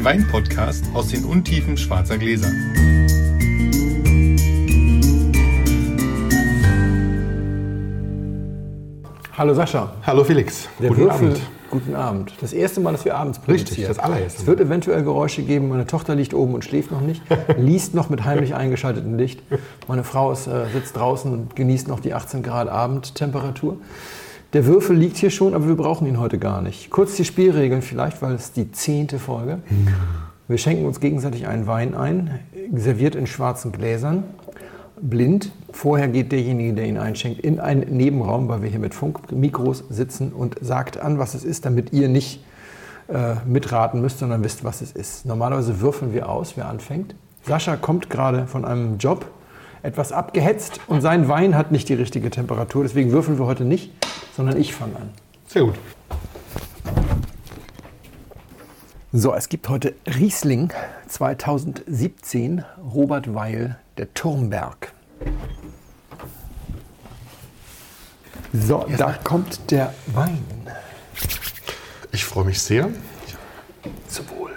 den Wein-Podcast aus den Untiefen schwarzer Gläser. Hallo Sascha. Hallo Felix. Der Guten Würfel, Abend. Guten Abend. Das erste Mal, dass wir abends produzieren. Richtig, das allererste Es wird eventuell Geräusche geben. Meine Tochter liegt oben und schläft noch nicht, liest noch mit heimlich eingeschaltetem Licht. Meine Frau ist, äh, sitzt draußen und genießt noch die 18 Grad Abendtemperatur. Der Würfel liegt hier schon, aber wir brauchen ihn heute gar nicht. Kurz die Spielregeln vielleicht, weil es die zehnte Folge. Wir schenken uns gegenseitig einen Wein ein, serviert in schwarzen Gläsern, blind. Vorher geht derjenige, der ihn einschenkt, in einen Nebenraum, weil wir hier mit Funkmikros sitzen und sagt an, was es ist, damit ihr nicht äh, mitraten müsst, sondern wisst, was es ist. Normalerweise würfeln wir aus, wer anfängt. Sascha kommt gerade von einem Job, etwas abgehetzt und sein Wein hat nicht die richtige Temperatur. Deswegen würfeln wir heute nicht, sondern ich fange an. Sehr gut. So, es gibt heute Riesling 2017, Robert Weil, der Turmberg. So, da kommt der Wein. Ich freue mich sehr. Zum Wohl.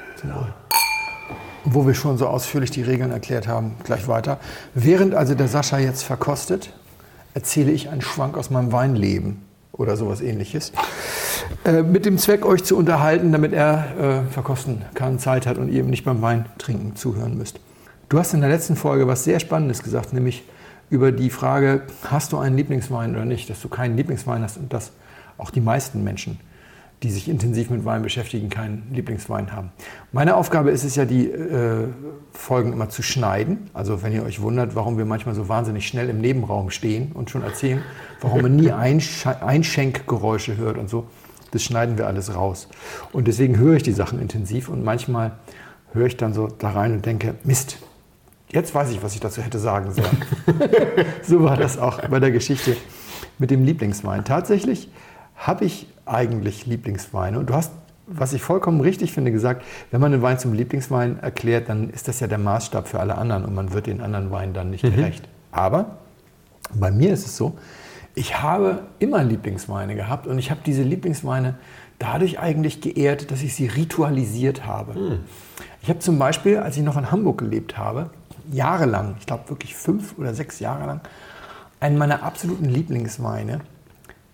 Wo wir schon so ausführlich die Regeln erklärt haben, gleich weiter. Während also der Sascha jetzt verkostet, erzähle ich einen Schwank aus meinem Weinleben oder sowas ähnliches. Äh, mit dem Zweck, euch zu unterhalten, damit er äh, verkosten kann, Zeit hat und ihr ihm nicht beim Wein trinken zuhören müsst. Du hast in der letzten Folge was sehr Spannendes gesagt, nämlich über die Frage, hast du einen Lieblingswein oder nicht, dass du keinen Lieblingswein hast und dass auch die meisten Menschen, die sich intensiv mit Wein beschäftigen, keinen Lieblingswein haben. Meine Aufgabe ist es ja, die äh, Folgen immer zu schneiden. Also wenn ihr euch wundert, warum wir manchmal so wahnsinnig schnell im Nebenraum stehen und schon erzählen, warum man nie Einsch Einschenkgeräusche hört und so, das schneiden wir alles raus. Und deswegen höre ich die Sachen intensiv und manchmal höre ich dann so da rein und denke, Mist, jetzt weiß ich, was ich dazu hätte sagen sollen. so war das auch bei der Geschichte mit dem Lieblingswein. Tatsächlich habe ich eigentlich Lieblingsweine. Und du hast, was ich vollkommen richtig finde, gesagt, wenn man einen Wein zum Lieblingswein erklärt, dann ist das ja der Maßstab für alle anderen und man wird den anderen Weinen dann nicht gerecht. Aber bei mir ist es so, ich habe immer Lieblingsweine gehabt und ich habe diese Lieblingsweine dadurch eigentlich geehrt, dass ich sie ritualisiert habe. Ich habe zum Beispiel, als ich noch in Hamburg gelebt habe, jahrelang, ich glaube wirklich fünf oder sechs Jahre lang, einen meiner absoluten Lieblingsweine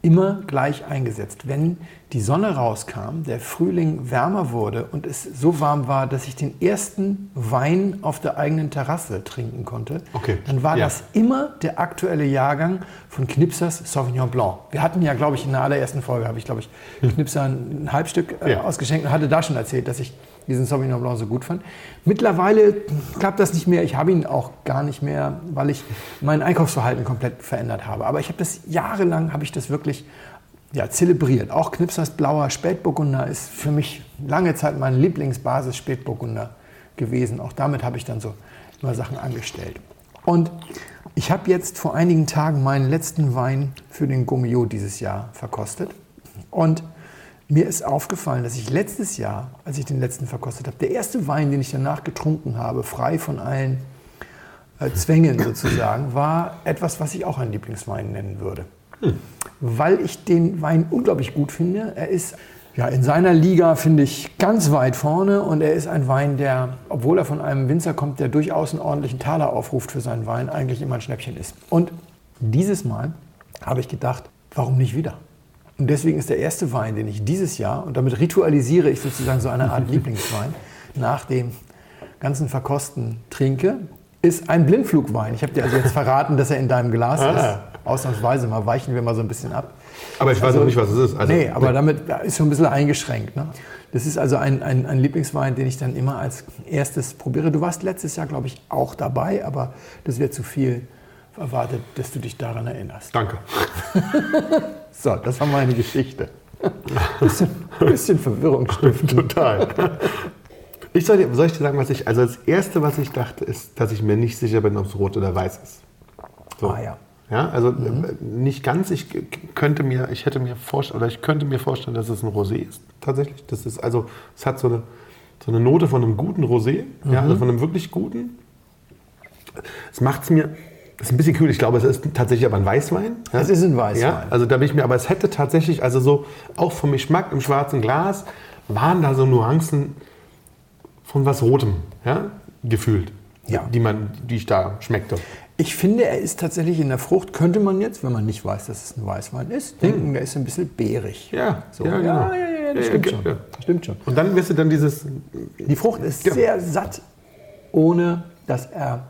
immer gleich eingesetzt. Wenn die Sonne rauskam, der Frühling wärmer wurde und es so warm war, dass ich den ersten Wein auf der eigenen Terrasse trinken konnte, Okay. dann war Ja. das immer der aktuelle Jahrgang von Knipsers Sauvignon Blanc. Wir hatten ja, glaube ich, in der allerersten Folge habe ich, glaube ich, Knipser ein Halbstück äh, Ja. ausgeschenkt und hatte da schon erzählt, dass ich diesen Sauvignon Blanc so gut fand. Mittlerweile klappt das nicht mehr. Ich habe ihn auch gar nicht mehr, weil ich mein Einkaufsverhalten komplett verändert habe. Aber ich habe das jahrelang, habe ich das wirklich ja, zelebriert. Auch Knipsers blauer Spätburgunder ist für mich lange Zeit mein Lieblingsbasis Spätburgunder gewesen. Auch damit habe ich dann so immer Sachen angestellt. Und ich habe jetzt vor einigen Tagen meinen letzten Wein für den Gourmillot dieses Jahr verkostet. Und mir ist aufgefallen, dass ich letztes Jahr, als ich den letzten verkostet habe, der erste Wein, den ich danach getrunken habe, frei von allen äh, Zwängen sozusagen, war etwas, was ich auch einen Lieblingswein nennen würde. Weil ich den Wein unglaublich gut finde. Er ist ja, in seiner Liga, finde ich, ganz weit vorne und er ist ein Wein, der, obwohl er von einem Winzer kommt, der durchaus einen ordentlichen Taler aufruft für seinen Wein, eigentlich immer ein Schnäppchen ist. Und dieses Mal habe ich gedacht, warum nicht wieder? Und deswegen ist der erste Wein, den ich dieses Jahr, und damit ritualisiere ich sozusagen so eine Art Lieblingswein, nach dem ganzen Verkosten trinke, ist ein Blindflugwein. Ich habe dir also jetzt verraten, dass er in deinem Glas ist. Ausnahmsweise mal weichen wir mal so ein bisschen ab. Aber ich weiß auch nicht, was es ist. Also, nee, aber damit ist schon ein bisschen eingeschränkt. Ne? Das ist also ein, ein, ein Lieblingswein, den ich dann immer als erstes probiere. Du warst letztes Jahr, glaube ich, auch dabei, aber das wäre zu viel erwartet, dass du dich daran erinnerst. Danke. So, das war meine Geschichte. Bisschen, bisschen Verwirrung stiften. Total. Ich soll, dir, soll ich dir sagen, was ich. Also, das Erste, was ich dachte, ist, dass ich mir nicht sicher bin, ob es rot oder weiß ist. So. Ah ja. Ja, also äh, nicht ganz. Ich könnte mir, ich hätte mir vorstellen, oder ich könnte mir vorstellen, dass es ein Rosé ist. Tatsächlich. Das ist also, es hat so eine, so eine Note von einem guten Rosé, ja, also von einem wirklich guten. Es macht es mir, das ist ein bisschen cool. Ich glaube, es ist tatsächlich aber ein Weißwein. Ja? Es ist ein Weißwein. Ja, also da bin ich mir, aber es hätte tatsächlich, also so auch vom Geschmack im schwarzen Glas waren da so Nuancen von was Rotem, ja, gefühlt. Ja. Die, man, die ich da schmeckte. Ich finde, er ist tatsächlich in der Frucht, könnte man jetzt, wenn man nicht weiß, dass es ein Weißwein ist, denken, der ist ein bisschen beerig. Ja, So. ja, ja, genau. ja, ja, ja, das Ja, stimmt ja, schon. ja. Stimmt schon. Und dann wirst du dann dieses, Die Frucht ist Genau. sehr satt, ohne dass er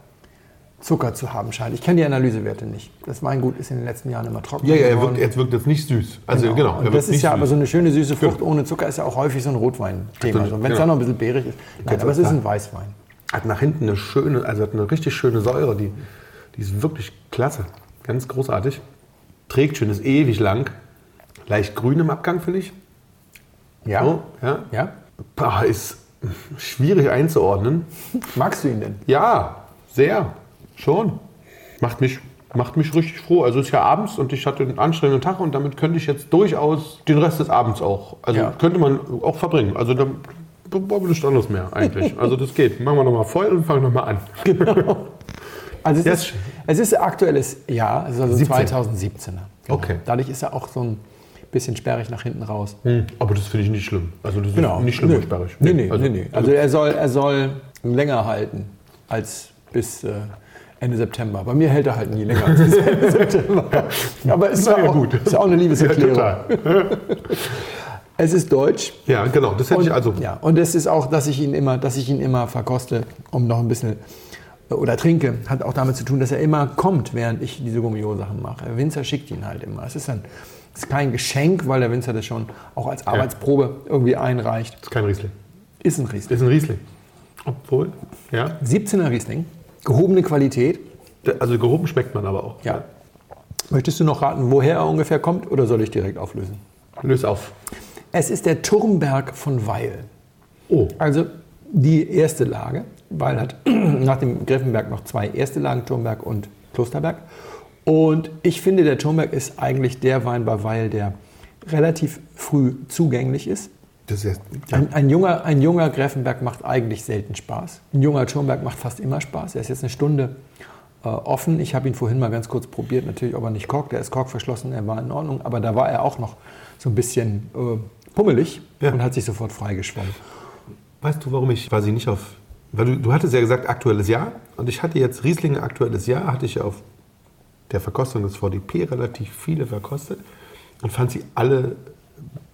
Zucker zu haben scheint. Ich kenne die Analysewerte nicht. Das Weingut ist in den letzten Jahren immer trocken ja, ja, er wirkt, jetzt wirkt jetzt nicht süß. Also genau, er Und das ist ja aber süß. so eine schöne süße Frucht ohne Zucker ist ja auch häufig so ein Rotwein-Thema. Also wenn es genau. dann noch ein bisschen beerig ist. Nein, aber es ist ein Weißwein. Hat nach hinten eine schöne, also hat eine richtig schöne Säure, die, die ist wirklich klasse. Ganz großartig. Trägt schön, ist ewig lang. Leicht grün im Abgang, finde ich. Ja. So, ja. ja. Boah, ist schwierig einzuordnen. Magst du ihn denn? Ja, sehr. Schon. Macht mich, macht mich richtig froh. Also es ist ja abends und ich hatte einen anstrengenden Tag und damit könnte ich jetzt durchaus den Rest des Abends auch, also Ja. könnte man auch verbringen. Also da brauchen wir nichts anderes mehr eigentlich. Also das geht. Machen wir nochmal voll und fangen nochmal an. Also es, Ja, ist, es ist aktuelles Jahr, es ist also 17. 2017er. Okay. Dadurch ist er auch so ein bisschen sperrig nach hinten raus. Aber das finde ich nicht schlimm. Also das Genau. ist nicht schlimm nee. und sperrig. Nee, nee, also, nee, nee. Also er soll, er soll länger halten als bis äh, Ende September. Bei mir hält er halt nie länger als Ende September. Aber es ist, ja, ja auch, gut. ist ja auch eine Ja, Liebeserklärung. total. es ist deutsch. Ja, genau. Das hätte Und, ich also. ja, und es ist auch, dass ich ihn immer, dass ich ihn immer verkoste, um noch ein bisschen äh, oder trinke, hat auch damit zu tun, dass er immer kommt, während ich diese Gummio-Sachen mache. Der Winzer schickt ihn halt immer. Es ist, ein, es ist kein Geschenk, weil der Winzer das schon auch als Arbeitsprobe irgendwie einreicht. Ist kein Riesling. Ist ein Riesling. Ist ein Riesling. Obwohl, ja. 17er Riesling, gehobene Qualität. Also gehoben schmeckt man aber auch. Ja. Möchtest du noch raten, woher er ungefähr kommt oder soll ich direkt auflösen? Löse auf. Es ist der Turmberg von Weil. Oh. Also die erste Lage. Weil hat nach dem Griffenberg noch zwei erste Lagen, Turmberg und Klosterberg. Und ich finde, der Turmberg ist eigentlich der Wein bei Weil, der relativ früh zugänglich ist. Das ist ja, Ein, ein, junger, ein junger Gräfenberg macht eigentlich selten Spaß. Ein junger Turmberg macht fast immer Spaß. Er ist jetzt eine Stunde äh, offen. Ich habe ihn vorhin mal ganz kurz probiert. Natürlich, ob er nicht korkt. Er ist korkverschlossen, er war in Ordnung. Aber da war er auch noch so ein bisschen äh, pummelig Ja. und hat sich sofort freigeschwommen. Weißt du, warum ich quasi nicht auf. Weil du, du hattest ja gesagt, aktuelles Jahr. Und ich hatte jetzt Riesling aktuelles Jahr, hatte ich auf der Verkostung des VDP relativ viele verkostet und fand sie alle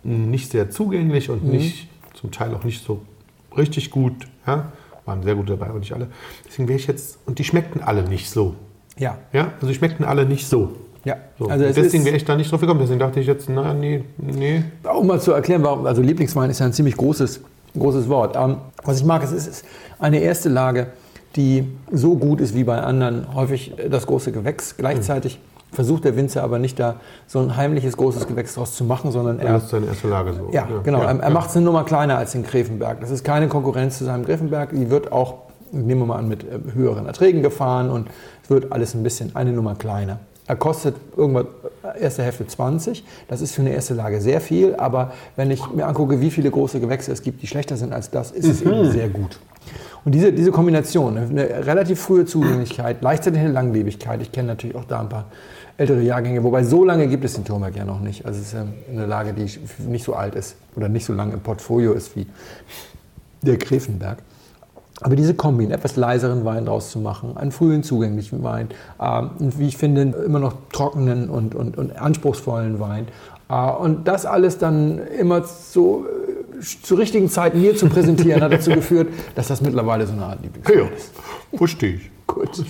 nicht sehr zugänglich und nicht, zum Teil auch nicht so richtig gut. Ja? Waren sehr gut dabei, aber nicht alle. Deswegen wäre ich jetzt. Und die schmeckten alle nicht so. Ja, Ja? Also die schmeckten alle nicht so. ja. so. Also deswegen wäre ich da nicht drauf gekommen. Deswegen dachte ich jetzt, na, nee, nee. um mal zu erklären, warum, also Lieblingswein ist ja ein ziemlich großes, großes Wort. Ähm, was ich mag, es ist, ist eine erste Lage, die so gut ist wie bei anderen, häufig das große Gewächs. Gleichzeitig versucht der Winzer aber nicht da so ein heimliches großes Gewächs draus zu machen, sondern Er er, ist seine erste Lage so. ja, genau, er, er ja. macht es eine Nummer kleiner als den Gräfenberg. Das ist keine Konkurrenz zu seinem Gräfenberg. Die wird auch, nehmen wir mal an, mit äh, höheren Erträgen gefahren und es wird alles ein bisschen eine Nummer kleiner. Er kostet irgendwann äh, erste Hälfte 20. Das ist für eine erste Lage sehr viel, aber wenn ich mir angucke, wie viele große Gewächse es gibt, die schlechter sind als das, ist es eben sehr gut. Und diese, diese Kombination, eine relativ frühe Zugänglichkeit, gleichzeitig eine Langlebigkeit. Ich kenne natürlich auch da ein paar ältere Jahrgänge, wobei so lange gibt es den Turmberg ja noch nicht. Also es ist ja eine Lage, die nicht so alt ist oder nicht so lange im Portfolio ist wie der Gräfenberg. Aber diese Kombi, einen etwas leiseren Wein draus zu machen, einen frühen zugänglichen Wein, ähm, und wie ich finde, immer noch trockenen und, und, und anspruchsvollen Wein. Äh, und das alles dann immer so äh, zur richtigen Zeit mir zu präsentieren, hat dazu geführt, dass das mittlerweile so eine Art Lieblingswein Ja, ist. verstehe ich. Gut.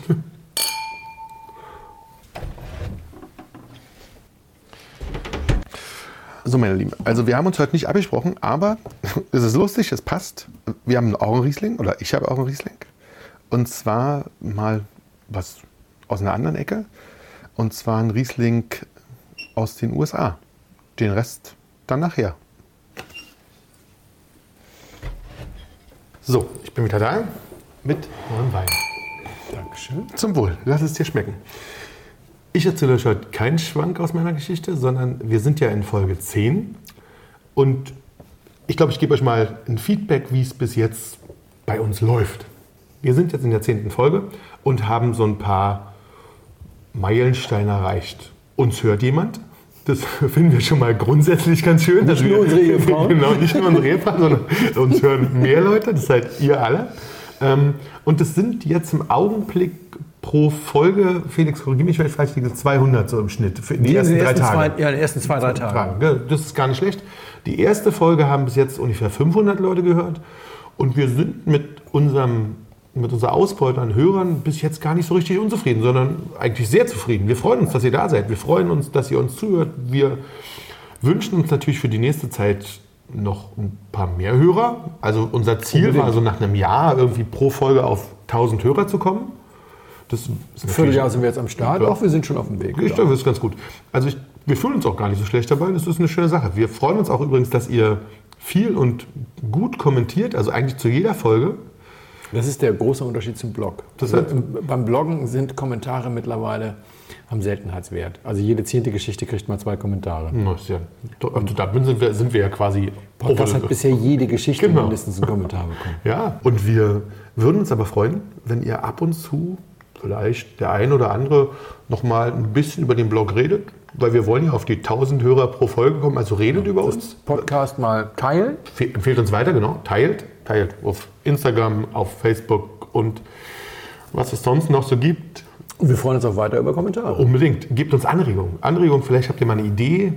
So, meine Lieben, also wir haben uns heute nicht abgesprochen, aber es ist lustig, es passt. Wir haben auch einen Riesling, oder ich habe auch einen Riesling. Und zwar mal was aus einer anderen Ecke. Und zwar ein Riesling aus den USA. Den Rest dann nachher. So, ich bin wieder da mit neuem Wein. Dankeschön. Zum Wohl, lass es dir schmecken. Ich erzähle euch heute keinen Schwank aus meiner Geschichte, sondern wir sind ja in Folge 10 und ich glaube, ich gebe euch mal ein Feedback, wie es bis jetzt bei uns läuft. Wir sind jetzt in der 10. Folge und haben so ein paar Meilensteine erreicht. Uns hört jemand, Das finden wir schon mal grundsätzlich ganz schön. Nicht nur unsere Ehefrauen. Genau, nicht nur unsere Ehefrauen, sondern uns hören mehr Leute. Das seid ihr alle. Ähm, und das sind jetzt im Augenblick pro Folge, Felix, korrigiere mich, vielleicht liegt es 200 so im Schnitt für die In ersten den drei ersten Tage. zwei, ja, in den ersten zwei, drei Tagen. Das ist gar nicht schlecht. Die erste Folge haben bis jetzt ungefähr 500 Leute gehört. Und wir sind mit, unserem, mit unserer Ausbeute an Hörern bis jetzt gar nicht so richtig unzufrieden, sondern eigentlich sehr zufrieden. Wir freuen uns, dass ihr da seid. Wir freuen uns, dass ihr uns zuhört. Wir wünschen uns natürlich für die nächste Zeit noch ein paar mehr Hörer. Also unser Ziel war so nach einem Jahr irgendwie pro Folge auf 1000 Hörer zu kommen. Das ist Vierteljahr sind wir jetzt am Start. Auch wir sind schon auf dem Weg. ich glaube, das ist ganz gut. Also ich, wir fühlen uns auch gar nicht so schlecht dabei. Das ist eine schöne Sache. Wir freuen uns auch übrigens, dass ihr viel und gut kommentiert, also eigentlich zu jeder Folge. Das ist der große Unterschied zum Blog. Das also heißt- im, beim Bloggen sind Kommentare mittlerweile am Seltenheitswert. Also jede zehnte Geschichte kriegt mal zwei Kommentare. Na, ja, also da sind wir, sind wir ja quasi Podcast hat bisher jede Geschichte Genau. mindestens einen Kommentar bekommen. Ja, und wir würden uns aber freuen, wenn ihr ab und zu vielleicht der ein oder andere noch mal ein bisschen über den Blog redet, weil wir wollen ja auf die 1000 Hörer pro Folge kommen, also redet über uns. Podcast mal teilen. Fe- Empfehlt uns weiter, genau. Teilt. Teilt auf Instagram, auf Facebook und was es sonst noch so gibt. Wir freuen uns auch weiter über Kommentare. Unbedingt. Gebt uns Anregungen. Anregungen, vielleicht habt ihr mal eine Idee.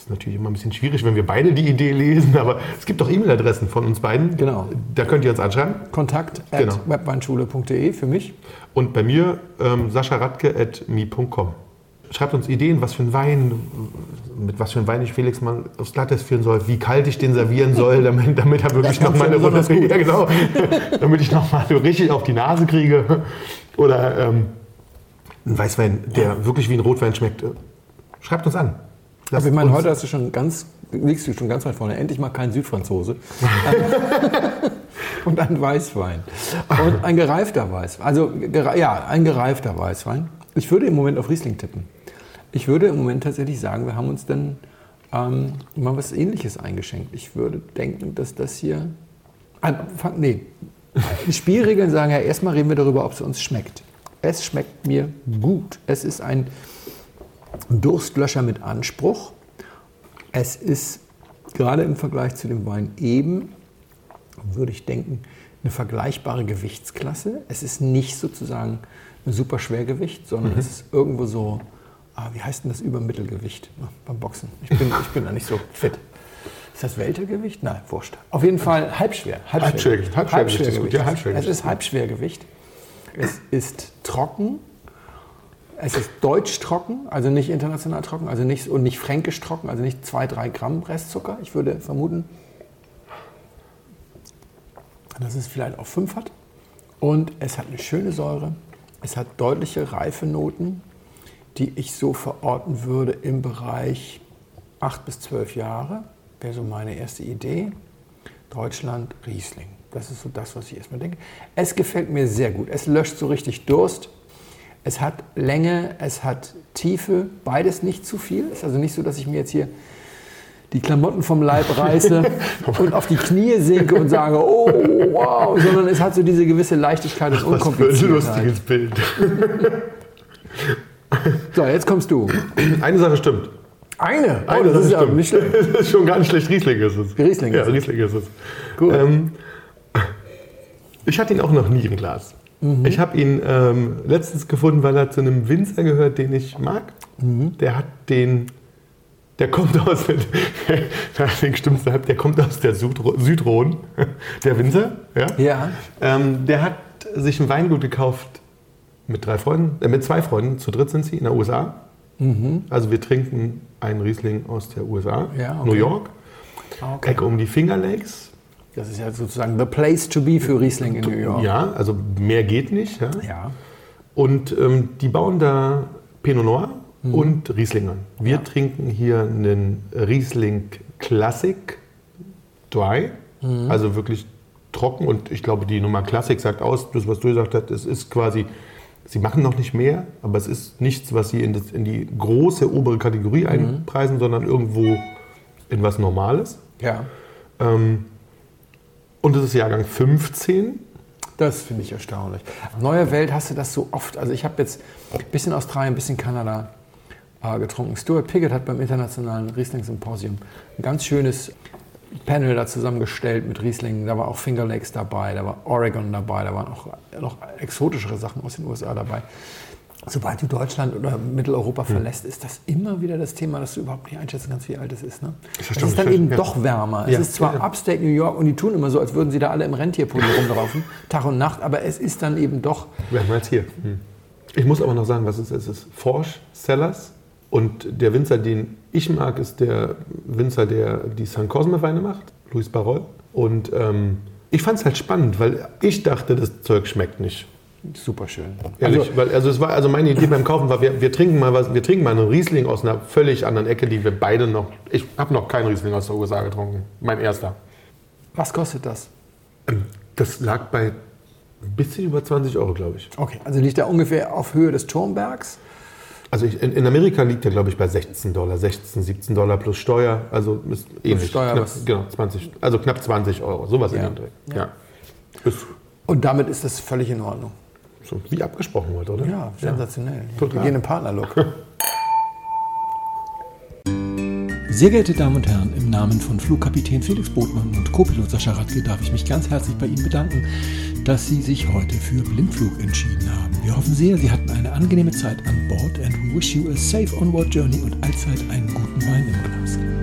Das ist natürlich immer ein bisschen schwierig, wenn wir beide die Idee lesen, aber es gibt auch E-Mail-Adressen von uns beiden. Genau. Da könnt ihr uns anschreiben. Kontakt Genau. at webweinschule.de für mich. Und bei mir ähm, sascharadke.me.com. Schreibt uns Ideen, was für ein Wein, mit was für ein Wein ich Felix mal aufs Glatteis führen soll, wie kalt ich den servieren soll, damit, damit er wirklich nochmal eine Runde gut. ja, genau, damit ich nochmal so richtig auf die Nase kriege. Oder ähm, ein Weißwein, der wirklich wie ein Rotwein schmeckt. Schreibt uns an. Aber ich meine, heute hast du schon ganz, liegst du schon ganz weit vorne. Endlich mal kein Südfranzose. und ein Weißwein. Und ein gereifter Weißwein. Also, ja, ein gereifter Weißwein. Ich würde im Moment auf Riesling tippen. Ich würde im Moment tatsächlich sagen, wir haben uns dann ähm, mal was Ähnliches eingeschenkt. Ich würde denken, dass das hier. Ah, fang, nee. Die Spielregeln sagen ja, erstmal reden wir darüber, ob es uns schmeckt. Es schmeckt mir gut. Es ist ein Durstlöscher mit Anspruch. Es ist gerade im Vergleich zu dem Wein eben, würde ich denken, eine vergleichbare Gewichtsklasse. Es ist nicht sozusagen ein super Schwergewicht, sondern es ist irgendwo so, ah, wie heißt denn das Übermittelgewicht Ah, beim Boxen? Ich bin, ich bin da nicht so fit. Ist das Weltergewicht? Nein, wurscht. Auf jeden Fall halbschwer. Halbschwergewicht, Halbschwergewicht Halbschwergewicht. Es ist Halbschwergewicht. Es ist trocken. Es ist deutsch trocken, also nicht international trocken, also nicht, und nicht fränkisch trocken, also nicht 2, 3 Gramm Restzucker. Ich würde vermuten, dass es vielleicht auch 5 hat. Und es hat eine schöne Säure. Es hat deutliche Reifenoten, die ich so verorten würde im Bereich 8 bis 12 Jahre. Wäre so meine erste Idee. Deutschland, Riesling. Das ist so das, was ich erstmal denke. Es gefällt mir sehr gut. Es löscht so richtig Durst. Es hat Länge, es hat Tiefe, beides nicht zu viel. Es ist also nicht so, dass ich mir jetzt hier die Klamotten vom Leib reiße und auf die Knie sinke und sage, oh wow, sondern es hat so diese gewisse Leichtigkeit und Was für ein Unkompliziertheit. lustiges Bild. So, jetzt kommst du. Eine Sache stimmt. Eine? Oh, Eine das Sache ist ja stimmt. nicht schlimm. Das ist schon gar nicht schlecht. Riesling ist es. Riesling ja, ist es. Riesling ist es. Gut. Ähm, ich hatte ihn auch noch nie im Glas. Mhm. Ich habe ihn ähm, letztens gefunden, weil er zu einem Winzer gehört, den ich mag. Mhm. Der hat den, der kommt aus, der, der kommt aus der Südro- Südrhone, der Winzer. Ja. Ja. Ähm, der hat sich ein Weingut gekauft mit drei Freunden, äh, mit zwei Freunden, zu dritt sind sie in der USA. Also wir trinken einen Riesling aus der USA, Mhm. Ja, okay. New York, Ah, Okay. Ecke um die Finger Lakes. Das ist ja sozusagen the place to be für Riesling in New York. Ja, also mehr geht nicht. Ja. Ja. Und ähm, die bauen da Pinot Noir Mhm. und Riesling an. Wir trinken hier einen Riesling Classic Dry, Mhm. also wirklich trocken. Und ich glaube, die Nummer Classic sagt aus, das, was du gesagt hast, es ist quasi, sie machen noch nicht mehr, aber es ist nichts, was sie in, das, in die große obere Kategorie Mhm. einpreisen, sondern irgendwo in was Normales. Ja. Ähm, und es ist Jahrgang 15. Das finde ich erstaunlich. Neue Welt hast du das so oft. Also ich habe jetzt ein bisschen Australien, ein bisschen Kanada. äh, getrunken. Stuart Piggott hat beim Internationalen Riesling Symposium ein ganz schönes Panel da zusammengestellt mit Riesling. Da war auch Finger Lakes dabei, da war Oregon dabei, da waren auch noch exotischere Sachen aus den USA dabei. Sobald du Deutschland oder Mitteleuropa verlässt, ist das immer wieder das Thema, dass du überhaupt nicht einschätzen kannst, wie alt es ist. Ne? Es ist dann eben ja. doch wärmer. Ja. Es ist zwar ja. Upstate New York und die tun immer so, als würden sie da alle im Rentierpulli rumlaufen, Tag und Nacht, aber es ist dann eben doch. Wärmer als hier. Hm. Ich muss aber noch sagen, was es ist. Es ist Forsch Sellers und der Winzer, den ich mag, ist der Winzer, der die San Cosme Weine macht, Luis Barol. Und ähm, ich fand es halt spannend, weil ich dachte, das Zeug schmeckt nicht. Super schön. Ehrlich, also, weil, also, es war, also meine Idee beim Kaufen war, wir, wir, trinken mal was, wir trinken mal einen Riesling aus einer völlig anderen Ecke, die wir beide noch. Ich habe noch keinen Riesling aus der USA getrunken. Mein erster. Was kostet das? Ähm, das lag bei ein bisschen über 20 Euro, glaube ich. Okay, also liegt er ungefähr auf Höhe des Turmbergs? Also ich, in, in, Amerika liegt er, glaube ich, bei 16 Dollar, 16, 17 Dollar plus Steuer. Also ist ähnlich. Steuer, knapp, genau, 20, also knapp 20 Euro, sowas ja. in dem Dreh. Ja. ja. Und damit ist das völlig in Ordnung. So wie abgesprochen heute, oder? Ja, sensationell. Ja. Wir gehen im Partnerlook. Sehr geehrte Damen und Herren, im Namen von Flugkapitän Felix Botmann und Co-Pilot Sascha Radke darf ich mich ganz herzlich bei Ihnen bedanken, dass Sie sich heute für Blindflug entschieden haben. Wir hoffen sehr, Sie hatten eine angenehme Zeit an Bord and we wish you a safe onward journey und allzeit einen guten Wein im Glas.